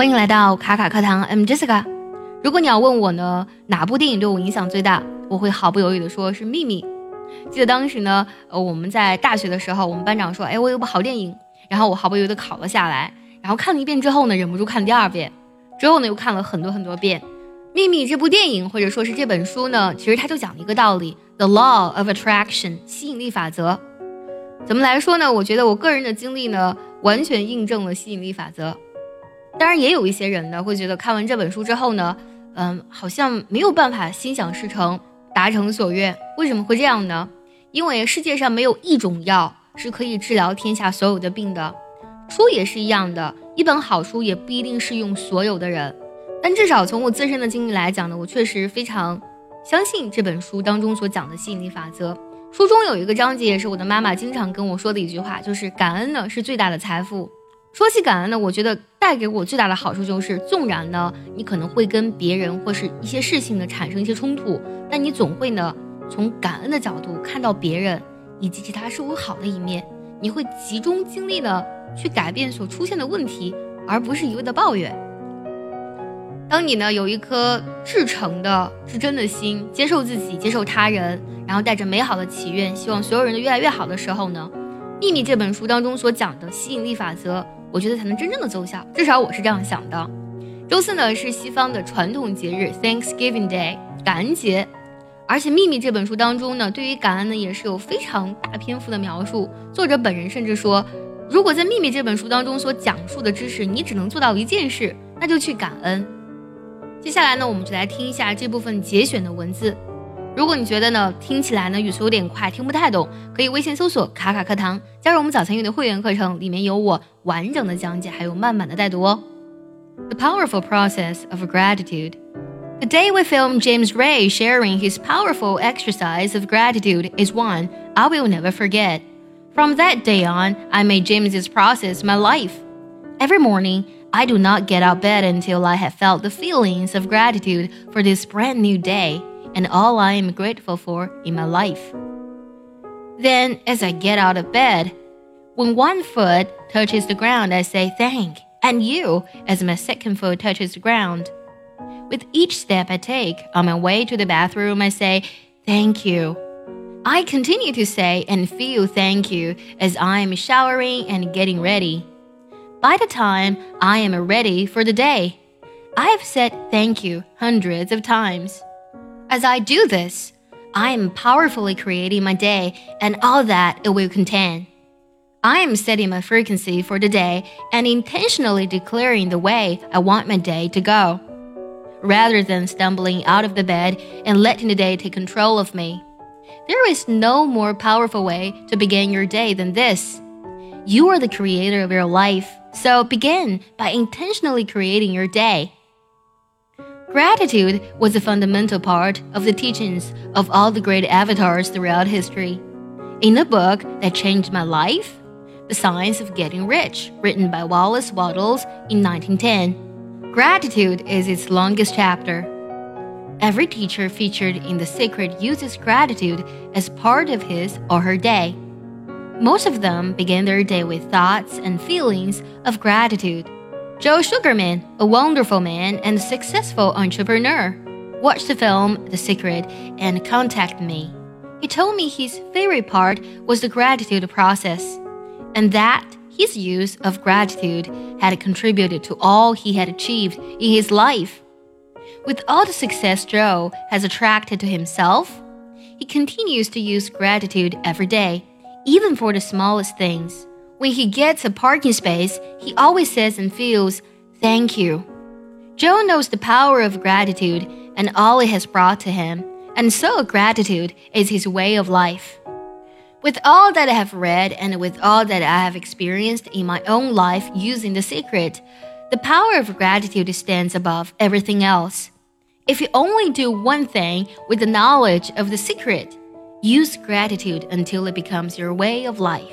欢迎来到卡卡课堂，I'm Jessica。如果你要问我呢，哪部电影对我影响最大，我会毫不犹豫的说是《秘密》。记得当时呢，呃，我们在大学的时候，我们班长说，哎，我有部好电影，然后我毫不犹豫的考了下来，然后看了一遍之后呢，忍不住看了第二遍，之后呢又看了很多很多遍。《秘密》这部电影或者说是这本书呢，其实它就讲了一个道理：The Law of Attraction，吸引力法则。怎么来说呢？我觉得我个人的经历呢，完全印证了吸引力法则。当然，也有一些人呢，会觉得看完这本书之后呢，嗯，好像没有办法心想事成，达成所愿。为什么会这样呢？因为世界上没有一种药是可以治疗天下所有的病的。书也是一样的，一本好书也不一定适用所有的人。但至少从我自身的经历来讲呢，我确实非常相信这本书当中所讲的吸引力法则。书中有一个章节，也是我的妈妈经常跟我说的一句话，就是感恩呢是最大的财富。说起感恩呢，我觉得带给我最大的好处就是，纵然呢你可能会跟别人或是一些事情呢产生一些冲突，但你总会呢从感恩的角度看到别人以及其他事物好的一面，你会集中精力的去改变所出现的问题，而不是一味的抱怨。当你呢有一颗至诚的、至真的心，接受自己，接受他人，然后带着美好的祈愿，希望所有人都越来越好的时候呢，《秘密》这本书当中所讲的吸引力法则。我觉得才能真正的奏效，至少我是这样想的。周四呢是西方的传统节日 Thanksgiving Day 感恩节，而且《秘密》这本书当中呢，对于感恩呢也是有非常大篇幅的描述。作者本人甚至说，如果在《秘密》这本书当中所讲述的知识，你只能做到一件事，那就去感恩。接下来呢，我们就来听一下这部分节选的文字。如果你觉得呢听起来呢语速有点快，听不太懂，可以微信搜索“卡卡课堂”，加入我们早餐英语的会员课程，里面有我完整的讲解，还有慢慢的带读哦。The powerful process of gratitude. The day we film James Ray sharing his powerful exercise of gratitude is one I will never forget. From that day on, I made James's process my life. Every morning, I do not get out of bed until I have felt the feelings of gratitude for this brand new day and all I am grateful for in my life. Then, as I get out of bed, when one foot touches the ground, I say thank, and you, as my second foot touches the ground. With each step I take on my way to the bathroom, I say thank you. I continue to say and feel thank you as I am showering and getting ready. By the time I am ready for the day, I have said thank you hundreds of times. As I do this, I am powerfully creating my day and all that it will contain. I am setting my frequency for the day and intentionally declaring the way I want my day to go, rather than stumbling out of the bed and letting the day take control of me. There is no more powerful way to begin your day than this. You are the creator of your life, so begin by intentionally creating your day. Gratitude was a fundamental part of the teachings of all the great avatars throughout history. In a book that changed my life, The Science of Getting Rich, written by Wallace Wattles in 1910, gratitude is its longest chapter. Every teacher featured in The Secret uses gratitude as part of his or her day. Most of them begin their day with thoughts and feelings of gratitude. Joe Sugarman, a wonderful man and successful entrepreneur, watched the film The Secret and contacted me. He told me his favorite part was the gratitude process, and that his use of gratitude had contributed to all he had achieved in his life. With all the success Joe has attracted to himself, he continues to use gratitude every day, even for the smallest things. When he gets a parking space, he always says and feels, Thank you. Joe knows the power of gratitude and all it has brought to him, and so gratitude is his way of life. With all that I have read and with all that I have experienced in my own life using the secret, the power of gratitude stands above everything else. If you only do one thing with the knowledge of the secret, use gratitude until it becomes your way of life.